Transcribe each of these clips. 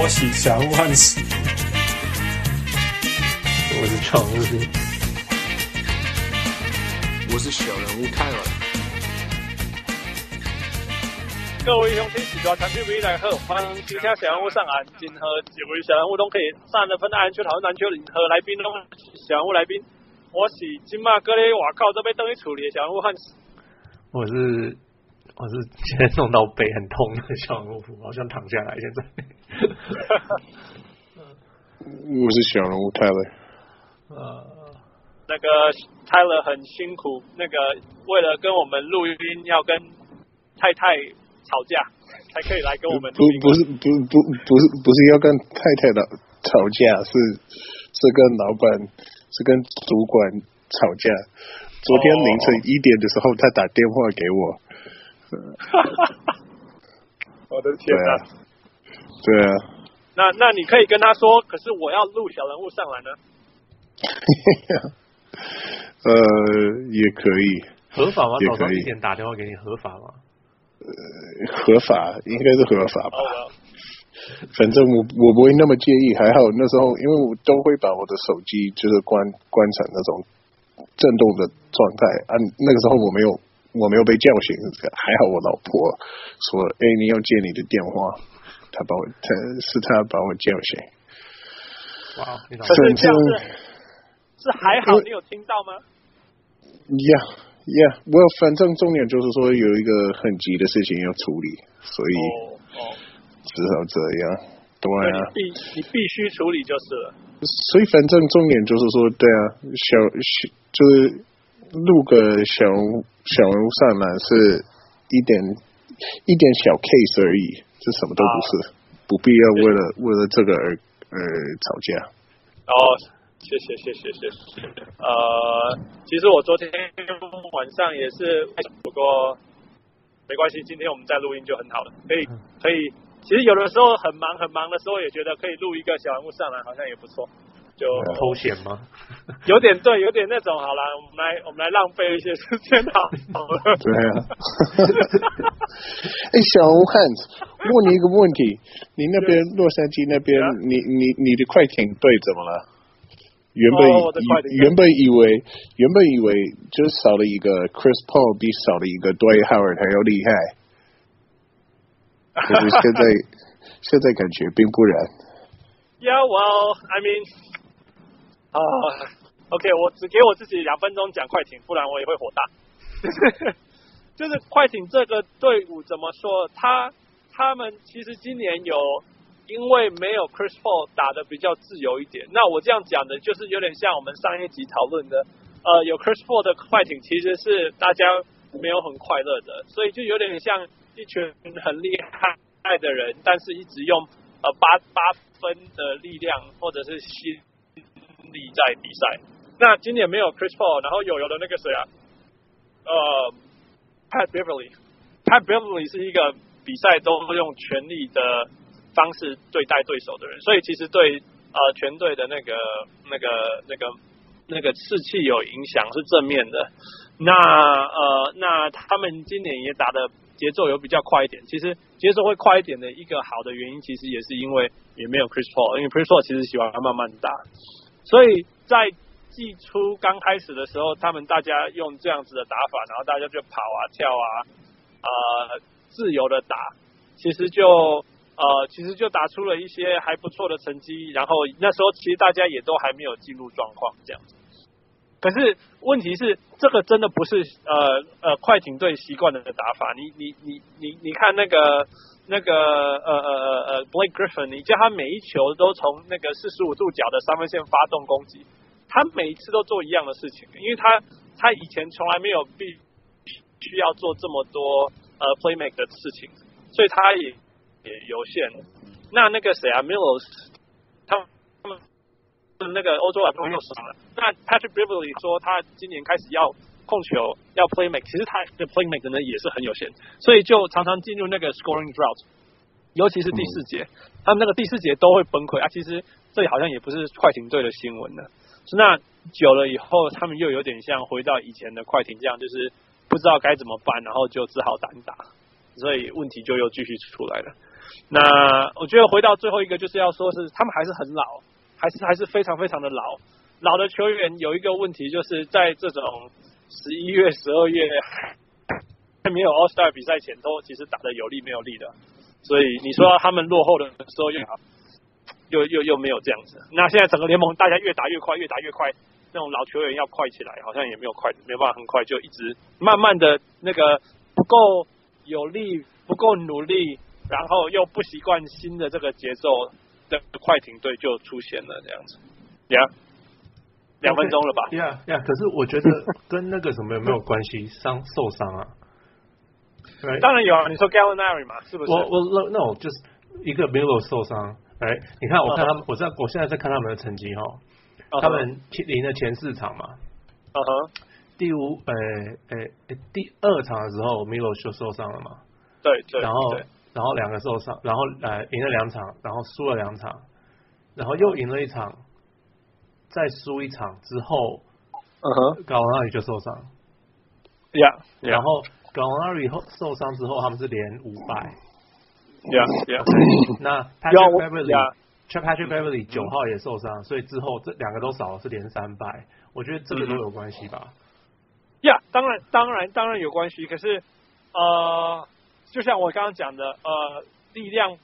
我喜小人物汉斯，我是常务，我是小人物泰尔。各位兄弟，喜多长期未来好，欢迎今天小人物上岸，今后几位小人物都可以上的分的篮球讨论篮球，和来宾都小人物来宾。我是金马哥嘞，我靠，这边等于处理的小人物汉斯。我是我是今天弄到背很痛的小人物，好像躺下来现在。我是小人物泰勒。呃，那个泰勒很辛苦，那个为了跟我们录音，要跟太太吵架，才可以来跟我们录音。不不是不不不是不是要跟太太的吵架，是是跟老板是跟主管吵架。昨天凌晨一点的时候，他打电话给我。我的天哪！对啊。那那你可以跟他说，可是我要录小人物上来呢。呃，也可以。合法吗？也可以。早上点打电话给你，合法吗？呃，合法，应该是合法吧。Oh, well. 反正我我不会那么介意，还好那时候，因为我都会把我的手机就是关关成那种。震动的状态啊，那个时候我没有我没有被叫醒，还好我老婆说，哎，你要接你的电话，他把我他是他把我叫醒。哇，反正是还好，你有听到吗？Yeah, yeah，我反正重点就是说有一个很急的事情要处理，所以只好这样。对啊，你必你必须处理就是了。所以反正重点就是说，对啊，小小就是录个小小人物上来是一点一点小 case 而已，这什么都不是，啊、不必要为了为了这个而而吵架。哦，谢谢谢谢谢谢。呃，其实我昨天晚上也是，不过没关系，今天我们在录音就很好了，可以可以。其实有的时候很忙很忙的时候，也觉得可以录一个小人物上来，好像也不错。就偷闲吗？有点对，有点那种。好了，我们来我们来浪费一些时间好。好了。对啊。哎，小汉子，问你一个问题：你那边洛杉矶那边，你你你的快艇队怎么了？原本、哦、原本以为原本以为就少了一个 Chris Paul，比少了一个 Dwight Howard 还要厉害。可是现在，现在感觉并不然。Yeah, well, I mean, 啊、uh,，OK，我只给我自己两分钟讲快艇，不然我也会火大。就是快艇这个队伍怎么说？他他们其实今年有因为没有 Chris Paul 打得比较自由一点。那我这样讲的，就是有点像我们上一集讨论的，呃，有 Chris Paul 的快艇其实是大家没有很快乐的，所以就有点像。一群很厉害的人，但是一直用呃八八分的力量或者是心力在比赛。那今年没有 Chris Paul，然后有有的那个谁啊，呃，Pat Beverly，Pat Beverly 是一个比赛都用全力的方式对待对手的人，所以其实对呃全队的那个那个那个那个士气有影响，是正面的。那呃那他们今年也打的。节奏有比较快一点，其实节奏会快一点的一个好的原因，其实也是因为也没有 Chris Paul，因为 Chris Paul 其实喜欢慢慢打，所以在季初刚开始的时候，他们大家用这样子的打法，然后大家就跑啊跳啊，呃，自由的打，其实就呃其实就打出了一些还不错的成绩，然后那时候其实大家也都还没有进入状况这样子。可是问题是，这个真的不是呃呃快艇队习惯的打法。你你你你你看那个那个呃呃呃呃 Blake Griffin，你叫他每一球都从那个四十五度角的三分线发动攻击，他每一次都做一样的事情，因为他他以前从来没有必需要做这么多呃 playmake 的事情，所以他也也有限。那那个谁啊，Milos 他他们。那个欧洲啊，都又伤了。那 Patrick Beverly 说，他今年开始要控球，要 play make，其实他的 play make 呢也是很有限，所以就常常进入那个 scoring drought。尤其是第四节，他们那个第四节都会崩溃啊。其实这好像也不是快艇队的新闻呢。那久了以后，他们又有点像回到以前的快艇这样，就是不知道该怎么办，然后就只好单打，所以问题就又继续出来了。那我觉得回到最后一个，就是要说是他们还是很老，还是还是非常非常的老。老的球员有一个问题，就是在这种十一月、十二月还没有 All Star 比赛前，都其实打得有力没有力的。所以你说他们落后的时候又好，又又又没有这样子。那现在整个联盟大家越打越快，越打越快，那种老球员要快起来，好像也没有快，没有办法很快，就一直慢慢的那个不够有力，不够努力，然后又不习惯新的这个节奏的快艇队就出现了这样子。呀、yeah?，两分钟了吧？呀呀，可是我觉得跟那个什么有没有关系？伤受伤啊.当然有啊，你说 Gallinari 嘛，是不是？我我那那我就是一个 Melo 受伤，哎，你看我看他们，uh. 我在我现在在看他们的成绩哈，uh -huh. 他们赢了前四场嘛，嗯哼，第五，呃，呃，第二场的时候 m i l o 就受伤了嘛，对对，然后然后两个受伤，然后呃赢了两场，然后输了两场，然后又赢了一场，再输一场之后，嗯哼，Gallinari 就受伤，Yeah，然后。Gallinari 后受伤之后，他们是连五败。Yeah, yeah. 那 Patrick Beverley，Chuck Patrick Beverley 九号也受伤，所以之后这两个都少了，是连三败。我觉得这个都有关系吧。呀、yeah,，当然，当然，当然有关系。可是，呃，就像我刚刚讲的，呃，力量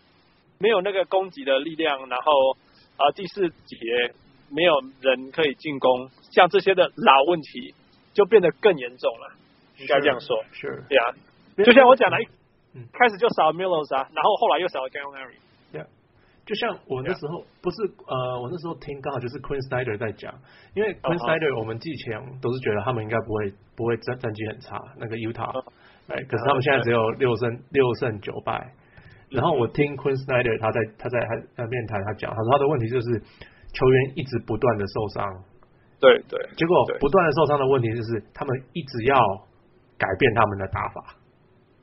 没有那个攻击的力量，然后呃第四节没有人可以进攻，像这些的老问题就变得更严重了。应该这样说，是，对啊，就像我讲的，一开始就少了 Milos 啊，然后后来又少了 Gallinari，对啊，就像我那时候、yeah. 不是呃，我那时候听刚好就是 Queen Snyder 在讲，因为 Queen Snyder、uh -huh. 我们之前都是觉得他们应该不会不会战战绩很差，那个 Utah，哎、uh -huh.，可是他们现在只有六胜六胜九败，然后我听 Queen Snyder 他在他在他面谈他讲，他说他的问题就是球员一直不断的受伤，对对，结果不断的受伤的问题就是他们一直要。改变他们的打法，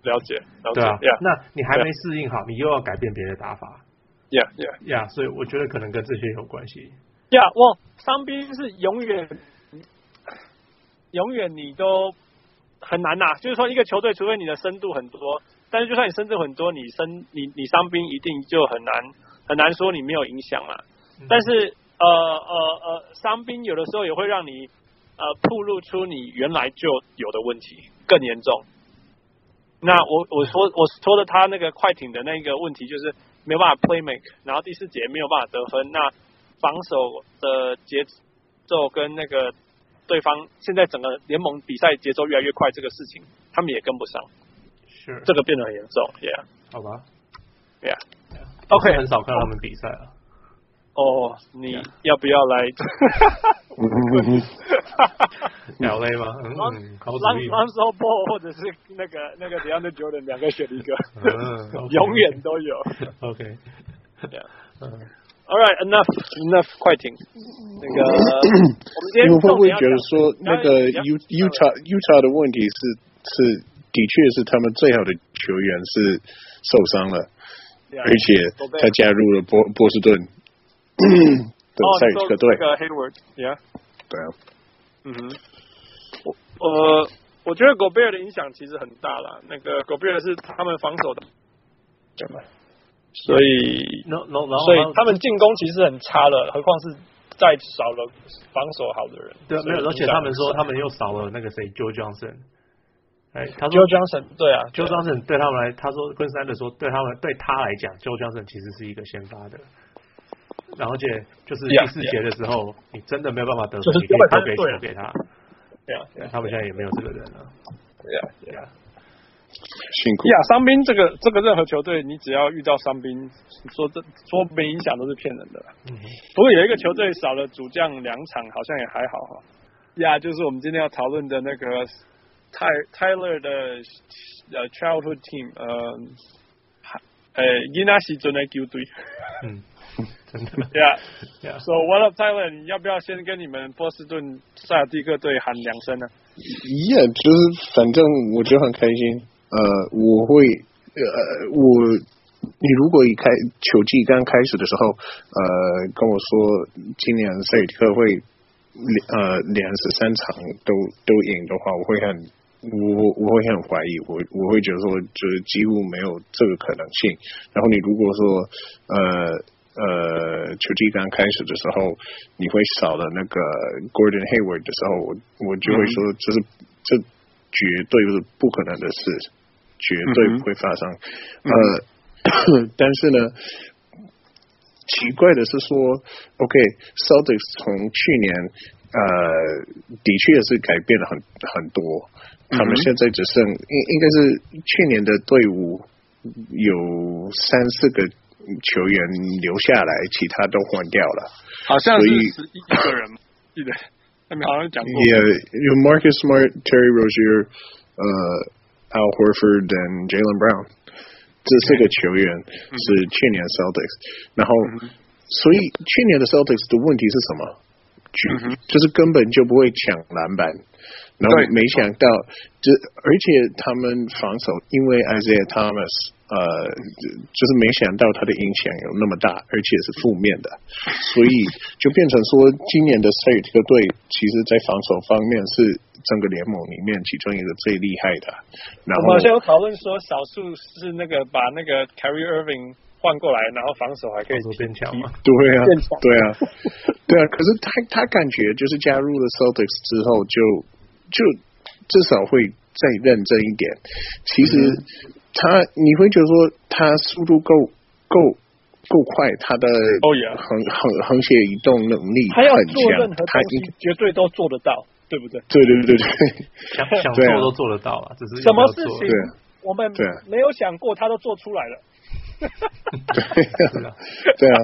了解，了解，对啊，yeah, 那你还没适应好，yeah. 你又要改变别的打法，Yeah Yeah Yeah，所以我觉得可能跟这些有关系。Yeah，我伤兵是永远，永远你都很难呐、啊。就是说，一个球队除非你的深度很多，但是就算你深度很多，你深你你伤兵一定就很难很难说你没有影响了。但是呃呃呃，伤兵有的时候也会让你。呃，暴露出你原来就有的问题更严重。那我我说我说的他那个快艇的那个问题就是没有办法 play make，然后第四节没有办法得分。那防守的节奏跟那个对方现在整个联盟比赛节奏越来越快，这个事情他们也跟不上。是这个变得很严重，Yeah，好吧，Yeah，OK，、yeah. 很少看到他们比赛了。哦、oh,，你要不要来？鸟类 吗？嗯，好主意。Lonzo Ball 或者是那个那个 DeAndre Jordan 两个选一个，永远都有。OK，嗯，All right, enough, enough，快艇。那个，我们今天你们会不会觉得说那个 U Utah Utah 的问题是是的确是他们最好的球员是受伤了而且他加入了波波士顿。哦，这个对，这个 Hayward，Yeah，对啊，嗯哼，我呃，我觉得 Gobert 的影响其实很大了。那个 Gobert 是他们防守的，对吗？所以，no no，然后所以他们进攻其实很差了，何况是再少了防守好的人。对，没有，而且他们说他们又少了那个谁，Joe Johnson。哎，他说 Joe Johnson，对啊，Joe Johnson 对他们来，他说昆山的说对他们对他来讲，Joe Johnson 其实是一个先发的。然后，且就是第四节的时候，yeah, yeah. 你真的没有办法得分，就是、你可以投给球给他。对啊，他们现在也没有这个人了。对啊，对啊，辛苦。呀，伤兵这个这个任何球队，你只要遇到伤兵，说这说没影响都是骗人的。嗯。不过有一个球队少了主将两场，好像也还好哈。呀，就是我们今天要讨论的那个泰 Tyler 的呃 Childhood Team，呃，呃伊纳西尊的球队。嗯。真的，Yeah, Yeah. So what up, Tyler？你要不要先跟你们波士顿塞尔蒂克队喊两声呢？Yeah，就是反正我就很开心。呃，我会，呃，我你如果一开球季刚开始的时候，呃，跟我说今年塞尔蒂克会呃连十三场都都赢的话，我会很我我会很怀疑，我我会觉得说，就是几乎没有这个可能性。然后你如果说，呃呃，球季刚开始的时候，你会少了那个 Gordon Hayward 的时候，我我就会说，这是这绝对是不可能的事，绝对不会发生。呃，但是呢。奇怪的是说，OK，Celtics、okay, 从去年呃的确是改变了很很多，他们现在只剩应应该是去年的队伍有三四个球员留下来，其他都换掉了，好像是十一个人，记得他们好像讲过，Yeah，有 Marcus Smart、Terry Rozier、呃 Al Horford and Jaylen Brown。这四个球员是去年 Celtics，然后所以去年的 Celtics 的问题是什么？就就是根本就不会抢篮板，然后没想到，这而且他们防守，因为 Isaiah Thomas。呃，就是没想到他的影响有那么大，而且是负面的，所以就变成说，今年的 State 这个队，其实在防守方面是整个联盟里面其中一个最厉害的。然后我们好像有讨论说，少数是那个把那个 Kyrie Irving 换过来，然后防守还可以变强嘛？对啊，对啊，对啊。可是他他感觉就是加入了 Celtics 之后就，就就至少会再认真一点。其实。嗯他你会觉得说他速度够够够快，他的哦也横横横斜移动能力很强，他绝对都做得到，对不对？对对对对，想想做都做得到啊，只是什么事情我们没有想过，他都做出来了。对啊，对啊。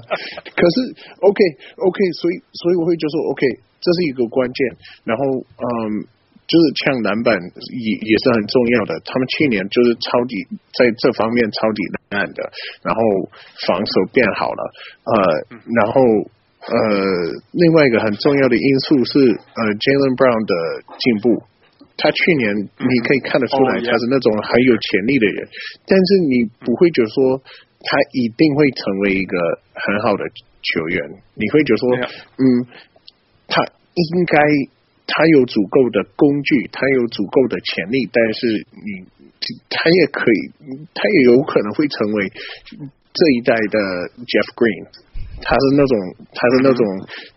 可是 OK OK，所以所以我会就说 OK，这是一个关键。然后嗯。就是抢篮板也也是很重要的，他们去年就是抄底在这方面抄底烂的，然后防守变好了，呃，然后呃，另外一个很重要的因素是呃，Jaylen Brown 的进步，他去年你可以看得出来他是那种很有潜力的人，但是你不会觉得说他一定会成为一个很好的球员，你会觉得说，嗯，他应该。他有足够的工具，他有足够的潜力，但是你他也可以，他也有可能会成为这一代的 Jeff Green，他是那种他是那种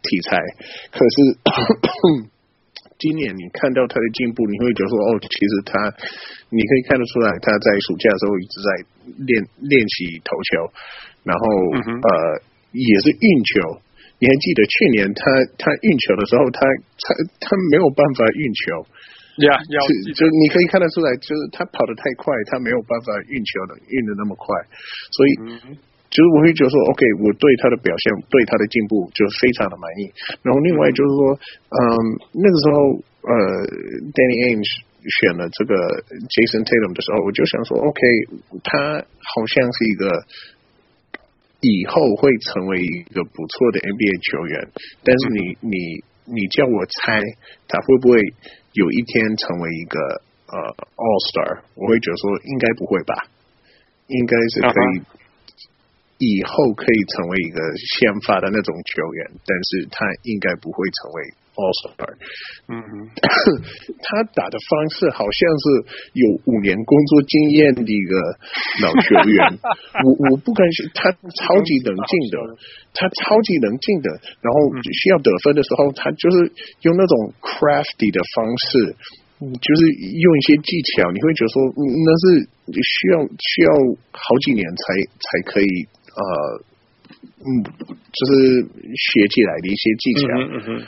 题材。可是 今年你看到他的进步，你会觉得说哦，其实他你可以看得出来，他在暑假的时候一直在练练习投球，然后呃也是运球。你还记得去年他他运球的时候，他他他没有办法运球，呀，要就你可以看得出来，就是他跑得太快，他没有办法运球的运的那么快，所以就是我会觉得说，OK，我对他的表现，对他的进步就非常的满意。然后另外就是说，嗯，那个时候呃，Danny Ainge 选了这个 Jason Tatum 的时候，我就想说，OK，他好像是一个。以后会成为一个不错的 NBA 球员，但是你你你叫我猜他会不会有一天成为一个呃 All Star？我会觉得说应该不会吧，应该是可以以后可以成为一个先发的那种球员，但是他应该不会成为。哼，他打的方式好像是有五年工作经验的一个老球员，我我不敢说他超级能进的，他超级能进的，然后需要得分的时候，他就是用那种 crafty 的方式，就是用一些技巧，你会觉得说那是需要需要好几年才才可以呃，嗯，就是学起来的一些技巧，嗯哼。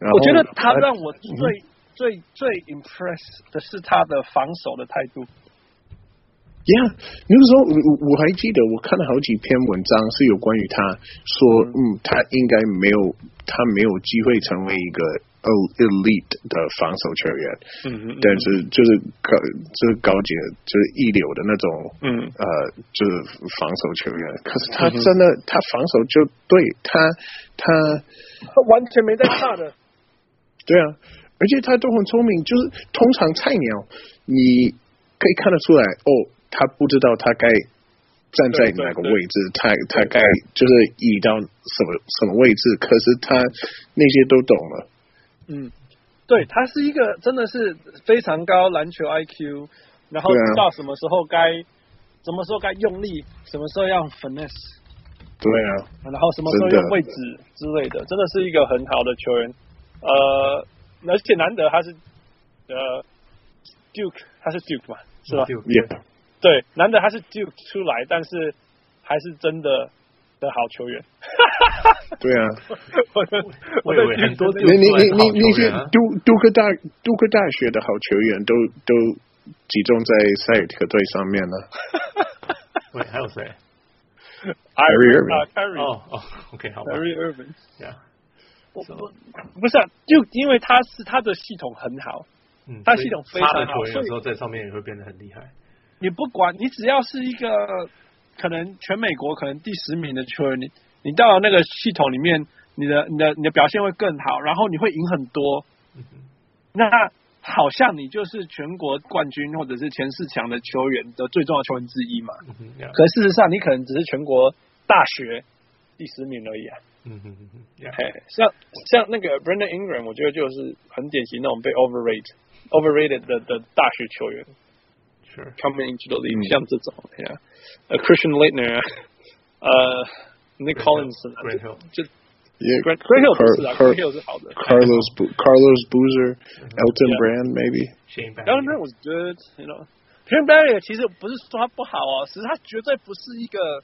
我觉得他让我最、嗯、最最 impress 的是他的防守的态度。呀、yeah，那个时候我我还记得我看了好几篇文章是有关于他说，嗯，他应该没有他没有机会成为一个 elite 的防守球员，嗯嗯，但是就是高就是高级就是一流的那种，嗯。呃就是防守球员，可是他真的、嗯、他防守就对他他他完全没在差的。对啊，而且他都很聪明，就是通常菜鸟，你可以看得出来，哦，他不知道他该站在哪个位置，他他该就是移到什么什么位置，可是他那些都懂了。嗯，对，他是一个真的是非常高篮球 IQ，然后知道什么时候该、啊、什么时候该用力，什么时候要 finesse。对啊。然后什么时候用位置之类的，真的，真的是一个很好的球员。呃，而且难得他是呃 Duke，他是 Duke 嘛，是吧？Yeah. 对，难得他是 Duke 出来，但是还是真的的好球员。对啊，我的我的很多你你你你你是杜杜克大杜克大学的好球员都都集中在塞尔特队上面了。喂，还有谁？Kyrie Irving 哦哦，OK，好吧。Kyrie Irving，yeah。我不是啊，就因为他是他的系统很好，嗯，他系统非常好，他的球员有时候在上面也会变得很厉害。你不管你只要是一个可能全美国可能第十名的球员，你你到了那个系统里面，你的你的你的表现会更好，然后你会赢很多。嗯、那好像你就是全国冠军或者是前四强的球员的最重要球员之一嘛。嗯、可事实上，你可能只是全国大学第十名而已啊。嗯哼嗯哼，像像那个 Brandon Ingram，我觉得就是很典型那种被 overrated overrated 的的大学球员。Coming into the league，像这种，Yeah，Christian Laettner，呃，Nick Collins，就，Grant Hill 不是啊，Grant Hill 是好的，Carlos Carlos Boozer，Elton Brand，maybe，Elton Brand was good，you know，Elton Brand 其实不是说他不好哦，只是他绝对不是一个。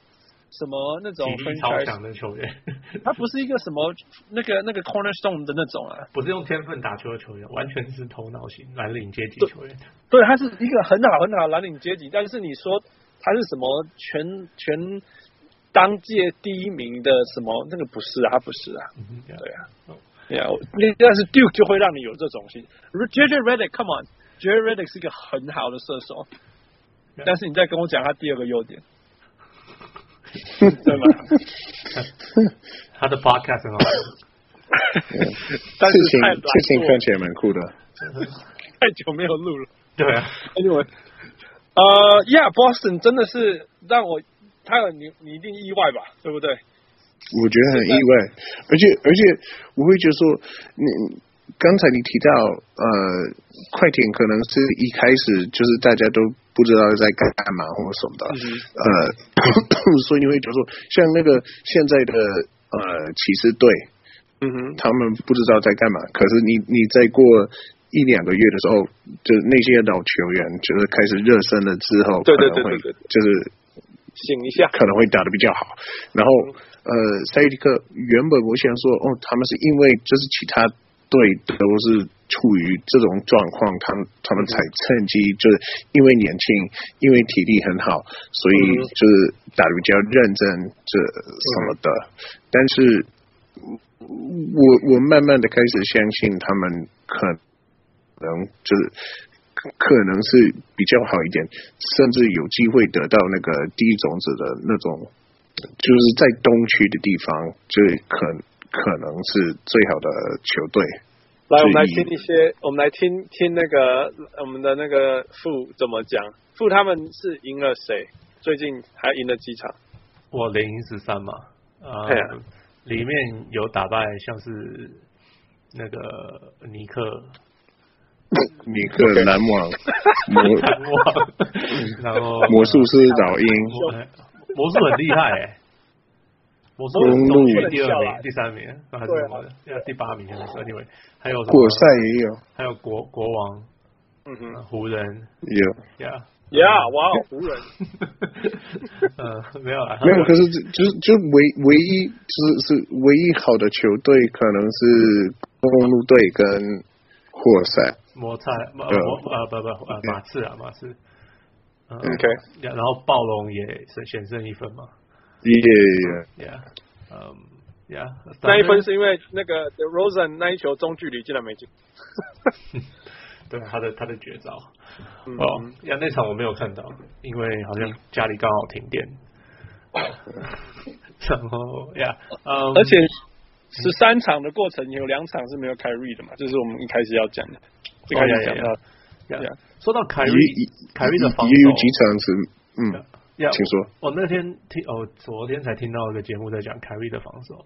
什么那种体力超强的球员，他不是一个什么那个那个 cornerstone 的那种啊，不是用天分打球的球员，完全是头脑型蓝领阶级球员。对，他是一个很好很好的蓝领阶级，但是你说他是什么全全当届第一名的什么那个不是啊，他不是啊，嗯、对啊，对啊，那但是 Duke 就会让你有这种心。JJ Redick，Come on，JJ Redick 是一个很好的射手，但是你再跟我讲他第二个优点。对吗？他的 podcast 很好，但是事情事情看起来蛮酷的。太久没有录了。对啊，Anyway，呃，Yeah，Boston 真的是让我，他有你你一定意外吧？对不对？我觉得很意外，而且而且我会觉得说你。刚才你提到，呃，快艇可能是一开始就是大家都不知道在干嘛或什么的，嗯、呃，所以你会觉得说，像那个现在的呃骑士队，嗯哼，他们不知道在干嘛。可是你你再过一两个月的时候，就那些老球员就是开始热身了之后，对对对对对，就是醒一下，可能会打的比较好。然后，呃，塞尔提克原本我想说，哦，他们是因为就是其他。队都是处于这种状况，他们他们才趁机，就是因为年轻，因为体力很好，所以就是打得比较认真，这什么的。但是，我我慢慢的开始相信他们可能就是可能是比较好一点，甚至有机会得到那个第一种子的那种，就是在东区的地方，就可能。可能是最好的球队。来，我们来听一些，我们来听听那个我们的那个傅怎么讲。傅他们是赢了谁？最近还赢了几场？我零赢十三嘛。呃，啊、里面有打败像是那个尼克，尼克篮网，篮网，然 后魔术师老鹰，魔术很厉害哎。我说中区第二名、第三名，还是什么的？要第八名还是？Anyway，还有果赛也有，还有国国王，嗯哼，湖人。有，Yeah，Yeah，哇，湖人，呃，没有啊，没有，可是就是就唯唯一就是是唯一好的球队，可能是公路队跟活塞，摩擦，摩呃不不呃马刺啊马刺，OK，然后暴龙也是险胜一分嘛。Yeah, yeah, um, yeah. 那一分是因为那个 DeRozan 那一球中距离竟然没进。对，他的他的绝招。嗯、哦，呀，那场我没有看到，因为好像家里刚好停电。然后呀，嗯，而且十三场的过程有两场是没有 Kyrie 的嘛，这、就是我们一开始要讲的。一开始讲到，呀，说到凯瑞，凯瑞的防守也有几场是，嗯。Yeah, 请说。我那天听哦，昨天才听到一个节目在讲凯瑞的防守。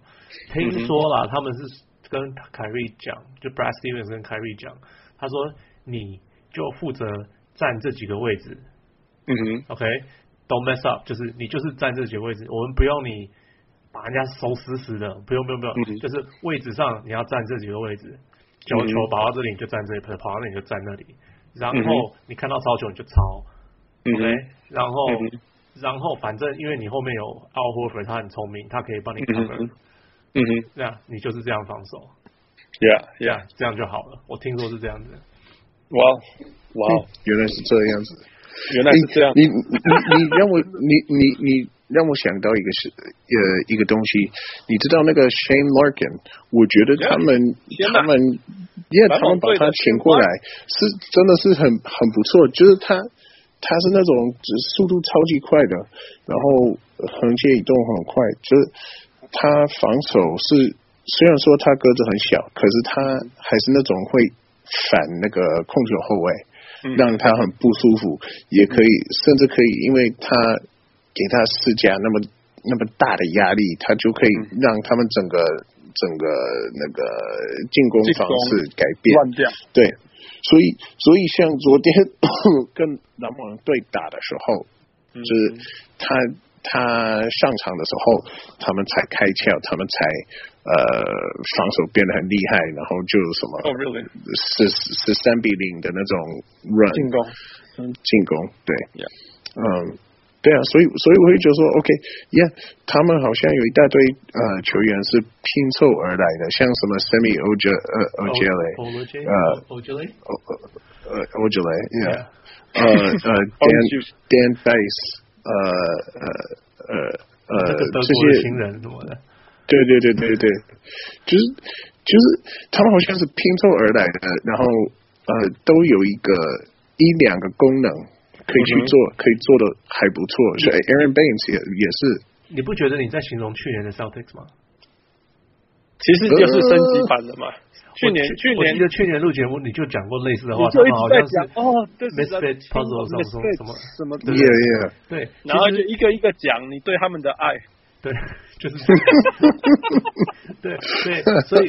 听说了，他们是跟凯瑞讲，就 Brad Stevens 跟凯瑞讲，他说你就负责站这几个位置。嗯哼，OK，don't、okay? mess up，就是你就是站这几个位置，我们不用你把人家守死死的，不用不用不用，嗯、就是位置上你要站这几个位置，球球跑到这里你就站这里，跑跑到那里你就站那里，然后你看到超球你就抄、嗯、，OK，然后。嗯然后反正因为你后面有 Al Horford，他很聪明，他可以帮你 cover，嗯哼，这样你就是这样防守，Yeah Yeah，这样就好了。我听说是这样子。哇哇，原来是这样子，原来是这样。你你你让我你你你让我想到一个是呃一个东西，你知道那个 Shane Larkin，我觉得他们他们因为他们把他请过来是真的是很很不错，就是他。他是那种只速度超级快的，然后横切移动很快，就是他防守是虽然说他个子很小，可是他还是那种会反那个控球后卫，让他很不舒服，也可以甚至可以，因为他给他施加那么那么大的压力，他就可以让他们整个整个那个进攻方式改变，对。所以，所以像昨天 跟篮网对打的时候，嗯、就是他他上场的时候，他们才开窍，他们才呃防守变得很厉害，然后就什么是是三比零的那种 run 进攻，进攻，对，嗯。对啊，所以所以我会觉得说，OK，Yeah，他们好像有一大堆呃球员是拼凑而来的，像什么 Semi Ojeleye 呃 Ojeleye 呃 Ojeleye 呃 Ojeleye，Yeah，呃呃 Dan Dan Theis 呃呃呃呃这些新人什么的，对对对对对，就是就是他们好像是拼凑而来的，然后呃都有一个一两个功能。可以去做，可以做的还不错。所以 Aaron Baines 也也是。你不觉得你在形容去年的 Celtics 吗？其实就是升级版的嘛。去年去年的去年录节目你就讲过类似的话，就一直在讲哦，Misfit Puzzle 什么什么什么 Yeah，对，然后就一个一个讲你对他们的爱，对，就是这样。对对，所以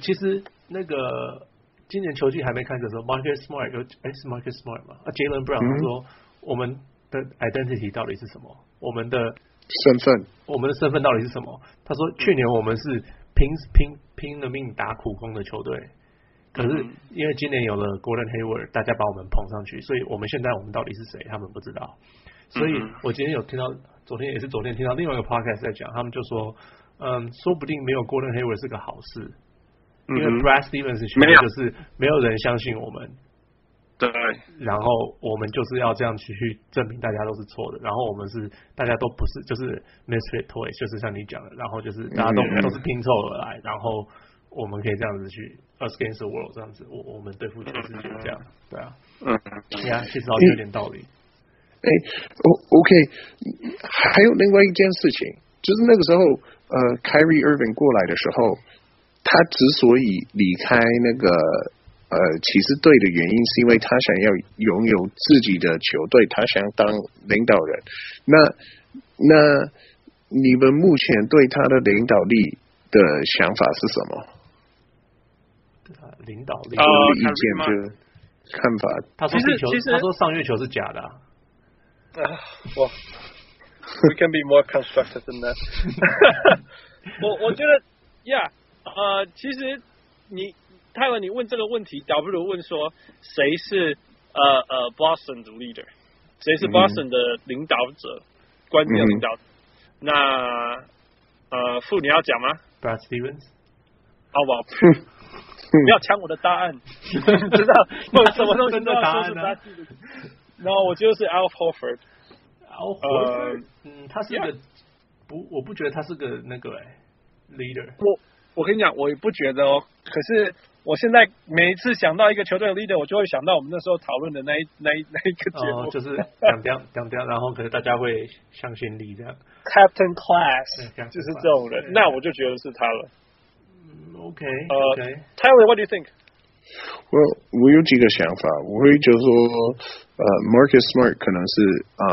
其实那个。今年球季还没开始的时候，Marcus Smart 有哎是 Marcus Smart 吗？啊，Jaylen Brown 他说我们的 identity 到底是什么？我们的身份，我们的身份到底是什么？他说去年我们是拼拼拼了命打苦工的球队，可是因为今年有了 Gordon Hayward，大家把我们捧上去，所以我们现在我们到底是谁？他们不知道。所以我今天有听到，昨天也是昨天听到另外一个 podcast 在讲，他们就说，嗯，说不定没有 Gordon Hayward 是个好事。因为 Brad Stevens 说的就是没有人相信我们，对，然后我们就是要这样去去证明大家都是错的，然后我们是大家都不是，就是 misfit toy，就是像你讲的，然后就是大家都都是拼凑而来，然后我们可以这样子去 us against the world 这样子，我我们对付全世界这样，对啊，嗯，对啊，其实好像有点道理。哎，O，OK，还有另外一件事情，就是那个时候，呃，Kyrie Irving 过来的时候。他之所以离开那个呃骑士队的原因，是因为他想要拥有自己的球队，他想当领导人。那那你们目前对他的领导力的想法是什么？领导力的意见就看法。他说地球，他说上月球是假的。啊，我 We can be more constructive than that。我我觉得，Yeah。呃，其实你泰文，你问这个问题，倒不如问说谁是呃呃 Boston 的 leader，谁是 Boston 的领导者，关键领导。嗯、那呃，傅你要讲吗？Brad Stevens。好不好？不要抢我的答案，知道我什么东西都要说是他自己。然后我就是 Al Horford。Al Horford，嗯，他是一个不，我不觉得他是个那个哎 leader。我。我跟你讲，我也不觉得哦。可是我现在每一次想到一个球队的 leader，我就会想到我们那时候讨论的那一那一那一个节目，哦、就是讲讲讲讲，然后可能大家会向心力这样。Captain Class，就是这种人，那我就觉得是他了。嗯，OK，呃，Tyler，What do you think？我我有几个想法，我会觉得说，呃，Marcus Smart 可能是，嗯，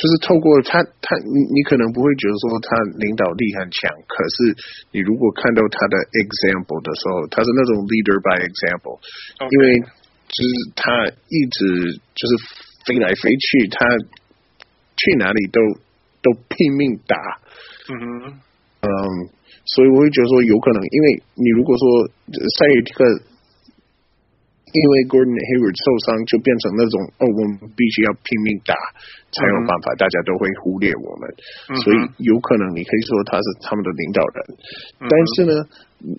就是透过他，他你你可能不会觉得说他领导力很强，可是你如果看到他的 example 的时候，他是那种 leader by example，因为就是他一直就是飞来飞去，他去哪里都都拼命打，嗯哼，嗯，所以我会觉得说有可能，因为你如果说赛尔提克。因为 Gordon Hayward 受伤，就变成那种哦，我们必须要拼命打才有办法，大家都会忽略我们，嗯、所以有可能你可以说他是他们的领导人，嗯、但是呢，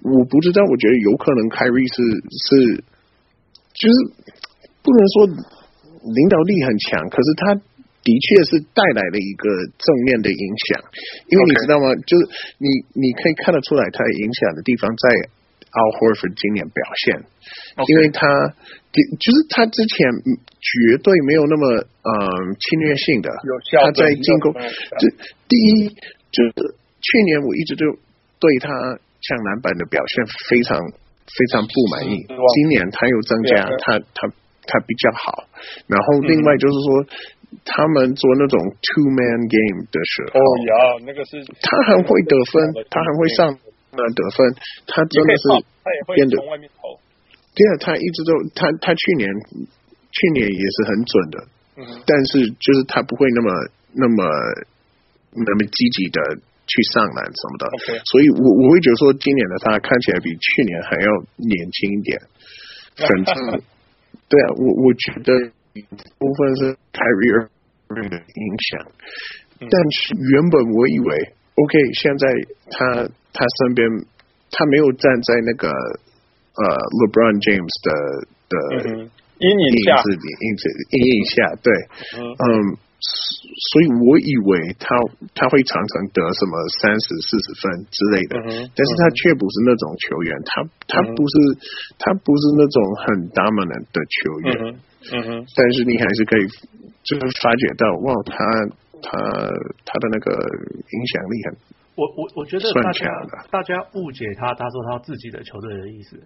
我不知道，我觉得有可能 Kyrie 是是，就是不能说领导力很强，可是他的确是带来了一个正面的影响，因为你知道吗.就是你你可以看得出来，他影响的地方在。Al Horford 今年表现.因为他就是他之前绝对没有那么嗯侵略性的，的他在进攻。就第一，就是去年我一直就对他抢篮板的表现非常非常不满意。今年他又增加，他他他比较好。然后另外就是说，嗯、他们做那种 two man game 的时候，哦呀，那个是他很会得分，他很会上。那得分，他真的是变得。对啊，他一直都他他去年去年也是很准的，嗯、但是就是他不会那么那么那么积极的去上篮什么的。所以我我会觉得说，今年的他看起来比去年还要年轻一点。反正对啊，我我觉得部分是 Irving 的影响，嗯、但是原本我以为。OK，现在他他身边他没有站在那个呃 LeBron James 的的阴影下，影子里，影阴影下，对，嗯，嗯，所以我以为他他会常常得什么三十四十分之类的，嗯、但是他却不是那种球员，他他不是、嗯、他不是那种很 dominant 的球员，嗯嗯，嗯但是你还是可以就是发觉到哇他。他他的那个影响力很，我我我觉得大家大家误解他，他说他自己的球队的意思，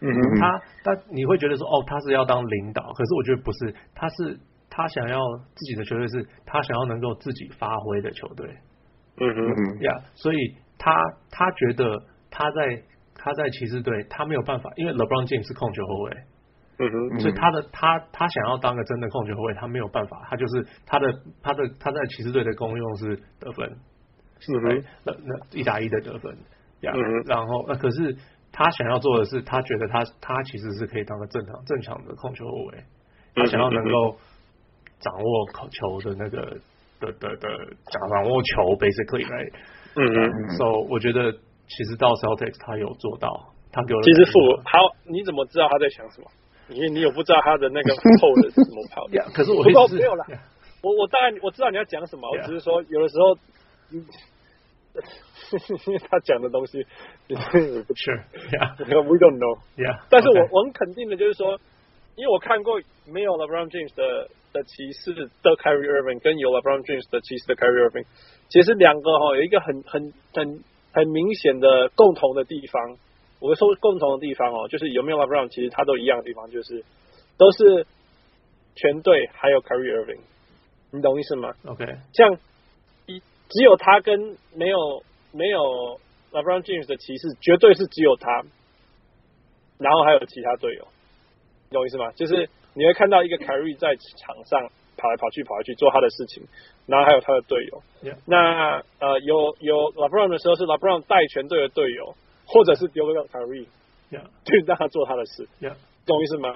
嗯嗯，他他你会觉得说哦，他是要当领导，可是我觉得不是，他是他想要自己的球队是他想要能够自己发挥的球队，嗯哼。呀，yeah, 所以他他觉得他在他在骑士队他没有办法，因为 LeBron James 是控球后卫。嗯哼，所以他的他他想要当个真的控球后卫，他没有办法，他就是他的他的他在骑士队的功用是得分，是不是？那那一打一的得分，呀，然后那可是他想要做的是，他觉得他他其实是可以当个正常正常的控球后卫，他想要能够掌握球的那个的的的掌掌握球，basically，来，嗯嗯，so 我觉得其实到 Celtics 他有做到，他给我其实副好，你怎么知道他在想什么？因为你有不知道他的那个 后的是怎么跑的，可是我不没有了。我我当然我知道你要讲什么，我只是说有的时候，他讲的东西，不 是，We don't know。但是我我很肯定的就是说，因为我看过没有 LeBron James 的的骑士的 Kyrie Irving 跟有 LeBron James 的骑士的 Kyrie Irving，其实两个哈有一个很很很很明显的共同的地方。我会说共同的地方哦，就是有没有 LeBron，其实他都一样的地方，就是都是全队还有 Kyrie Irving，你懂意思吗？OK，像一只有他跟没有没有 LeBron James 的骑士，绝对是只有他，然后还有其他队友，你懂意思吗？就是你会看到一个 Carry 在场上跑来跑去跑来去做他的事情，然后还有他的队友。那呃有有 LeBron 的时候是 LeBron 带全队的队友。或者是丢个 Kyrie，就让他做他的事，懂意思吗？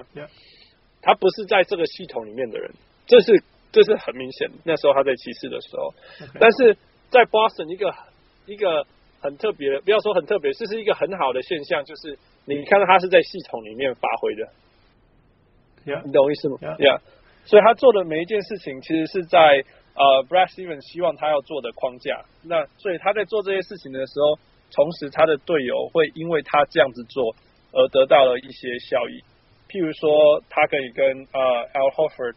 他不是在这个系统里面的人，这是这是很明显。那时候他在骑士的时候，但是在 Boston 一个一个很特别的，不要说很特别，这是一个很好的现象，就是你看到他是在系统里面发挥的，你懂意思吗？Yeah，所以他做的每一件事情，其实是在呃 Brad Stevens 希望他要做的框架。那所以他在做这些事情的时候。同时，他的队友会因为他这样子做而得到了一些效益。譬如说，他可以跟呃 Al Horford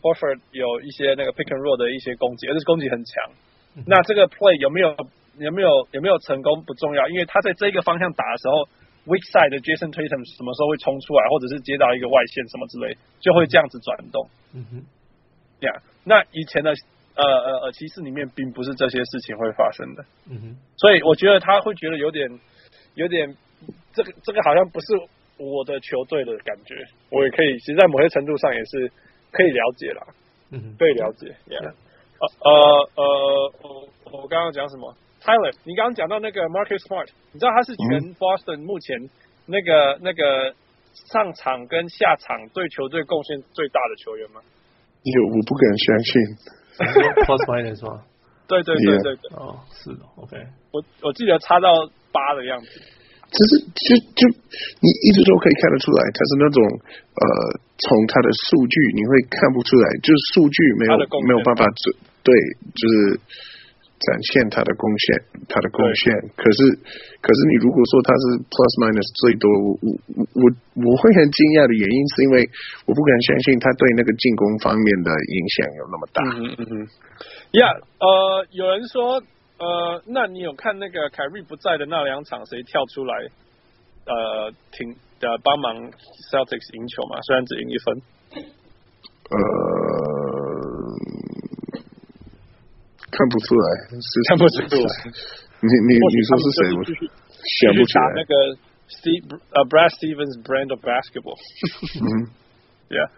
Horford 有一些那个 pick and roll 的一些攻击，而且攻击很强。那这个 play 有没有有没有有没有成功不重要，因为他在这个方向打的时候，weak side 的 Jason Tatum 什么时候会冲出来，或者是接到一个外线什么之类，就会这样子转动。嗯哼，这样。那以前的。呃呃呃，骑士里面并不是这些事情会发生的。嗯哼，所以我觉得他会觉得有点有点这个这个好像不是我的球队的感觉。我也可以，其实，在某些程度上也是可以了解啦。嗯哼，可以了解。Yeah. 呃呃呃，我我刚刚讲什么？Tyler，你刚刚讲到那个 Marcus Smart，你知道他是全 Boston 目前那个、嗯、那个上场跟下场对球队贡献最大的球员吗？有，我不敢相信。Plus minus 吗？对对对对对。哦，是的。OK，我我记得差到八的样子。其实就就你一直都可以看得出来，他是那种呃，从他的数据你会看不出来，就是数据没有没有办法准。对，就是展现他的贡献，他的贡献。可是，可是你如果说他是 plus minus 最多，我我我我会很惊讶的原因，是因为我不敢相信他对那个进攻方面的影响有那么大。嗯嗯嗯。呀，呃，有人说，呃，那你有看那个凯瑞不在的那两场，谁跳出来，呃，挺呃帮忙 Celtics 赢球吗？虽然只赢一分。呃。看不出来，看不出来。你你你说是谁？我想不起来。那个 Steve 呃 Brad Stevens brand of basketball。嗯，Yeah。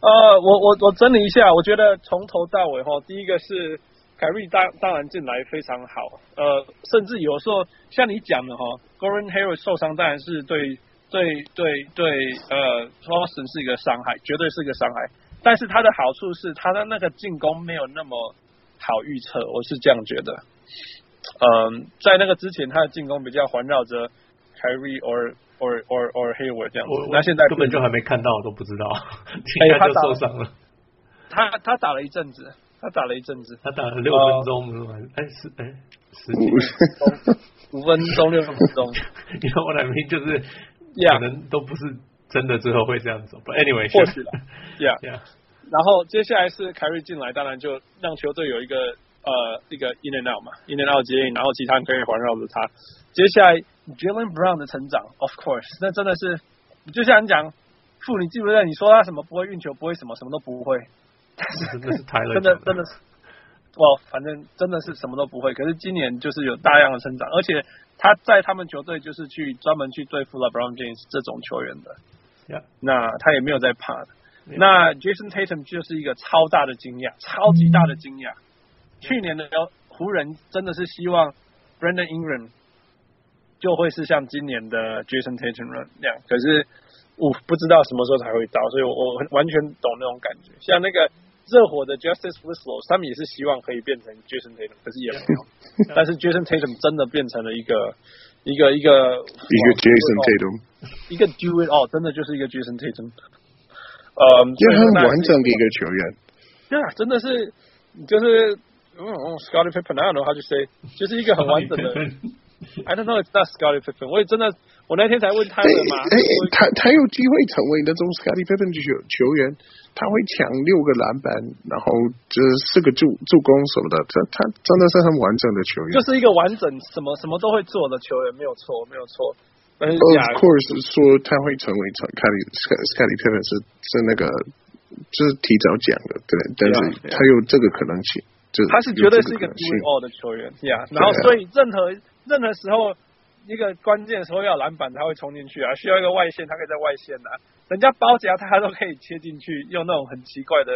呃，我我我整理一下，我觉得从头到尾哈，第一个是凯瑞当当然进来非常好，呃，甚至有时候像你讲的哈，Gordon Hayward 受伤当然是对对对对呃 Boston 是一个伤害，绝对是一个伤害。但是他的好处是他的那个进攻没有那么。好预测，我是这样觉得。嗯，在那个之前，他的进攻比较环绕着 Kyrie or or or or Hayward 这样子。那现在根本就还没看到，都不知道。哎，他受伤了。他他打了一阵子，他打了一阵子，他打了六分钟，哎是哎十几分钟，五分钟六分钟。因为我两边就是可能都不是真的最后会这样走。But anyway，或许了，Yeah Yeah。然后接下来是凯瑞进来，当然就让球队有一个呃一个 in and out 嘛，in and out 接应，然后其他人可以环绕着他。接下来 Jaylen Brown 的成长，of course，那真的是就像你讲，父，你记不记得你说他什么不会运球，不会什么，什么都不会，真的是太真的真的是，哇，反正真的是什么都不会。可是今年就是有大量的成长，而且他在他们球队就是去专门去对付 LeBron James 这种球员的，Yeah. 那他也没有在怕的。那 Jason Tatum 就是一个超大的惊讶，超级大的惊讶。去年的湖人真的是希望 Brandon Ingram 就会是像今年的 Jason Tatum 那样，可是我不知道什么时候才会到，所以我我完全懂那种感觉。像那个热火的 Justice Winslow，他们也是希望可以变成 Jason Tatum，可是也没有。但是 Jason Tatum 真的变成了一个一个一个一个 Jason Tatum，一个 Do It All，真的就是一个 Jason Tatum。呃，就很完整的一个球员。对啊，真的是，就是，嗯，Scottie Pippen，I don't know how to say，就是一个很完整的。I don't know it's not Scottie Pippen，我也真的，我那天才问他的嘛。哎，他他有机会成为那种 Scottie Pippen 球球员，他会抢六个篮板，然后就是四个助助攻什么的，他他真的是很完整的球员。就是一个完整，什么什么都会做的球员，没有错，没有错。Of course，说他会成为成凯里斯凯里佩佩是是那个就是提早讲的，对，但是他有这个可能性，就他是绝对是一个 do it all 的球员呀。然后所以任何任何时候一个关键的时候要篮板，他会冲进去啊，需要一个外线，他可以在外线啊，人家包夹他都可以切进去，用那种很奇怪的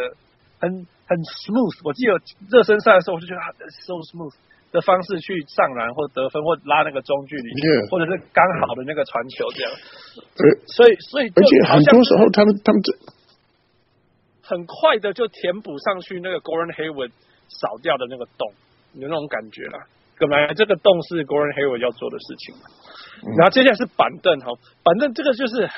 很很 smooth。我记得热身赛的时候，我就觉得他 so smooth。的方式去上篮或得分或拉那个中距离.或者是刚好的那个传球这样。所以所以而且很多时候他们他们这很快的就填补上去那个 Gordon Hayward 少掉的那个洞，有那种感觉啦。本来这个洞是 Gordon Hayward 要做的事情嘛，然后接下来是板凳哈，板凳这个就是。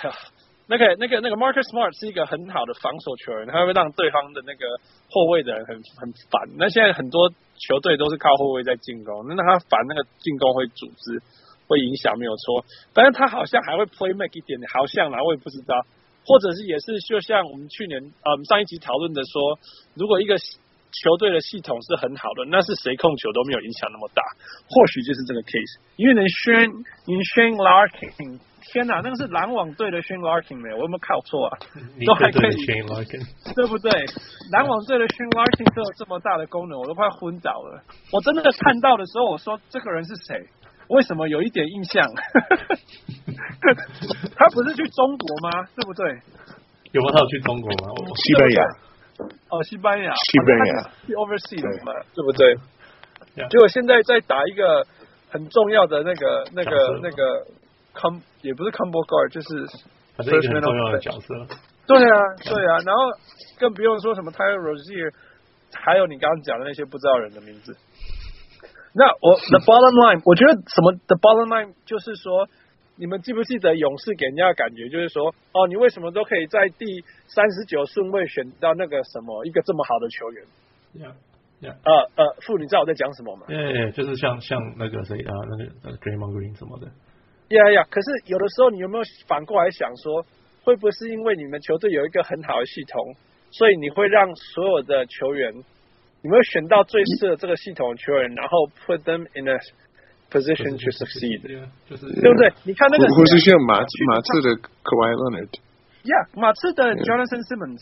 那个、那个、那个 Marcus Smart 是一个很好的防守球员，他会让对方的那个后卫的人很很烦。那现在很多球队都是靠后卫在进攻，那他烦那个进攻会组织，会影响没有错。但是他好像还会 play make 一点点，好像啦，我也不知道。或者是也是就像我们去年呃上一集讨论的说，如果一个球队的系统是很好的，那是谁控球都没有影响那么大，或许就是这个 case。因为你 Shane，你 Shane Larkin，天哪，那个是篮网队的 Shane Larkin 没有？我有没有看错啊？都还可以，Shane Larkin，对不对？篮网队的 Shane Larkin 都有这么大的功能，我都快昏倒了。我真的看到的时候，我说这个人是谁？为什么有一点印象？他不是去中国吗？对不对？有没有他有去中国吗？西班牙。哦，西班牙，西班牙去 overseas 嘛，对不对？结果现在在打一个很重要的那个、那个、那个 com，也不是 combo guard，就是反正一个很重要的角色。对啊，对啊，然后更不用说什么 Tyler Rozier，还有你刚刚讲的那些不知道人的名字。那我 the bottom line，我觉得什么 the bottom line 就是说。你们记不记得勇士给人家的感觉就是说，哦，你为什么都可以在第三十九顺位选到那个什么一个这么好的球员？呀呀，呃呃，傅，你知道我在讲什么吗？对、yeah, yeah, 就是像像那个谁啊，那个呃 Draymond Green 什么的。呀呀，可是有的时候你有没有反过来想说，会不会是因为你们球队有一个很好的系统，所以你会让所有的球员，你们会选到最适合这个系统的球员，然后 put them in a Position to succeed，就是对不对？你看那个，或是像马马刺的 Kawhi Leonard，Yeah，马刺的 Jonathan Simmons，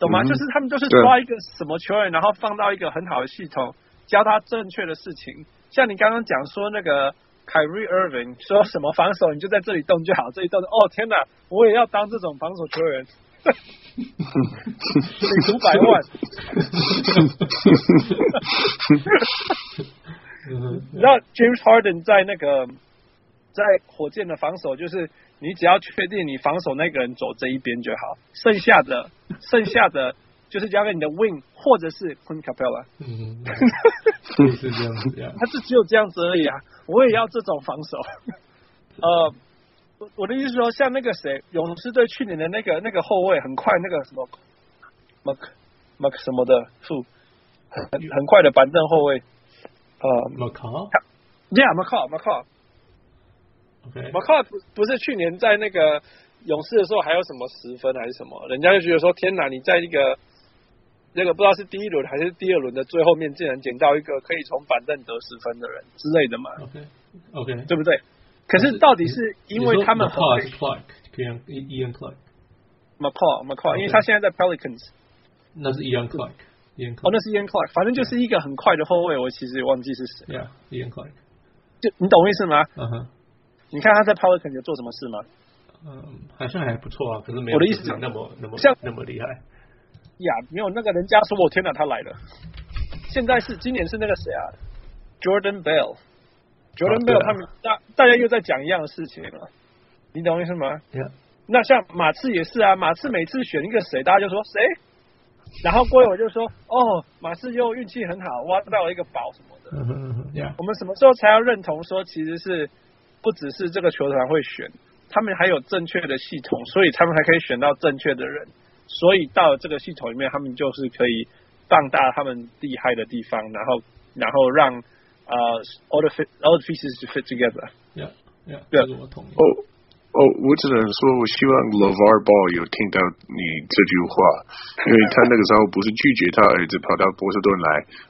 懂吗？就是他们就是抓一个什么球员，然后放到一个很好的系统，教他正确的事情。像你刚刚讲说那个 Kyrie Irving 说什么防守，你就在这里动就好，这里动。哦天哪，我也要当这种防守球员，领五百万。你知道 James Harden 在那个在火箭的防守，就是你只要确定你防守那个人走这一边就好，剩下的 剩下的就是交给你的 Wing 或者是 Clint Capela。嗯，是这样子呀。他是只有这样子而已啊！我也要这种防守。呃，我我的意思说，像那个谁，勇士队去年的那个那个后卫很快，那个什么 Mark Mark 什么的，数很很快的板凳后卫。呃，McCaw，Yeah，McCaw，McCaw，OK，McCaw 不不是去年在那个勇士的时候还有什么十分还是什么？人家就觉得说天哪，你在一个那个不知道是第一轮还是第二轮的最后面，竟然捡到一个可以从板凳得十分的人之类的嘛？OK，OK，对不对？可是到底是因为他们 McCaw，Ian Clark，McCaw，McCaw，因为他现在在 Pelicans，那是 Ian Clark。哦，那是 Ian Clark，反正就是一个很快的后卫，我其实也忘记是谁。Yeah，Ian Clark，就你懂我意思吗？嗯哼。你看他在 Pelicans 有做什么事吗？嗯，好像还不错啊，可是没有我的意思那么那么像那么厉害。呀，没有那个人家说我天哪，他来了。现在是今年是那个谁啊？Jordan Bell，Jordan Bell，他们大大家又在讲一样的事情了。你懂我意思吗？Yeah。那像马刺也是啊，马刺每次选一个谁，大家就说谁？然后过一会儿就说，哦，马刺又运气很好，挖到了一个宝什么的。嗯嗯 yeah. 我们什么时候才要认同说，其实是不只是这个球团会选，他们还有正确的系统，所以他们还可以选到正确的人。所以到了这个系统里面，他们就是可以放大他们厉害的地方，然后然后让呃 all the fit all the pieces to fit together。Yeah, yeah，这个我同意。Oh. 哦，我只能说，我希望 LeVar Ball 有听到你这句话，因为他那个时候不是拒绝他儿子跑到波士顿来。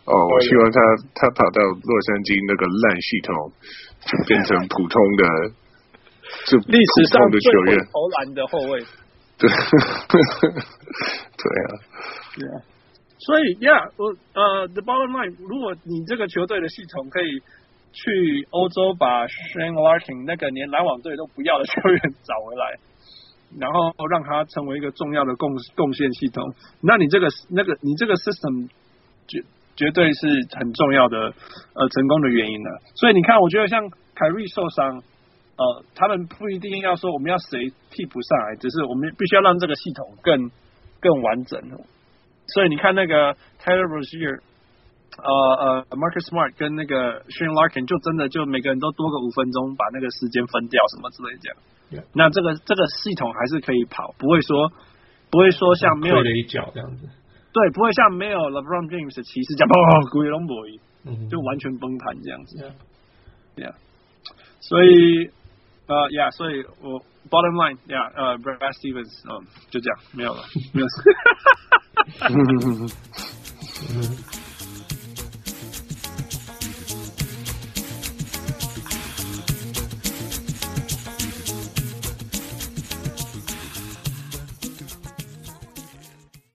哦，我希望他他跑到洛杉矶那个烂系统，就变成普通的，就历史上的球员，投篮的后卫。对，对啊，对啊。所以，Yeah，我呃，The bottom line，如果你这个球队的系统可以。去欧洲把 Shane Larkin 那个连篮网队都不要的球员找回来，然后让他成为一个重要的贡贡献系统。那你这个那个你这个 system 绝绝对是很重要的呃成功的原因了。所以你看，我觉得像凯瑞受伤，呃，他们不一定要说我们要谁替补上来，只是我们必须要让这个系统更更完整。所以你看那个 Tyler Rozier 呃呃，Marcus Smart 跟那个 Shane Larkin 就真的就每个人都多个五分钟，把那个时间分掉什么之类这样。Yeah. 那这个这个系统还是可以跑，不会说不会说像没有了一脚这样子。对，不会像没有 LeBron James 的骑士这样，哦，鬼龙博伊，就完全崩盘这样子。Yeah，, yeah. 所以呃，Yeah，所以我 Bottom line，Yeah，呃，Brad Stevens，嗯，就这样，没有了，没有。嗯。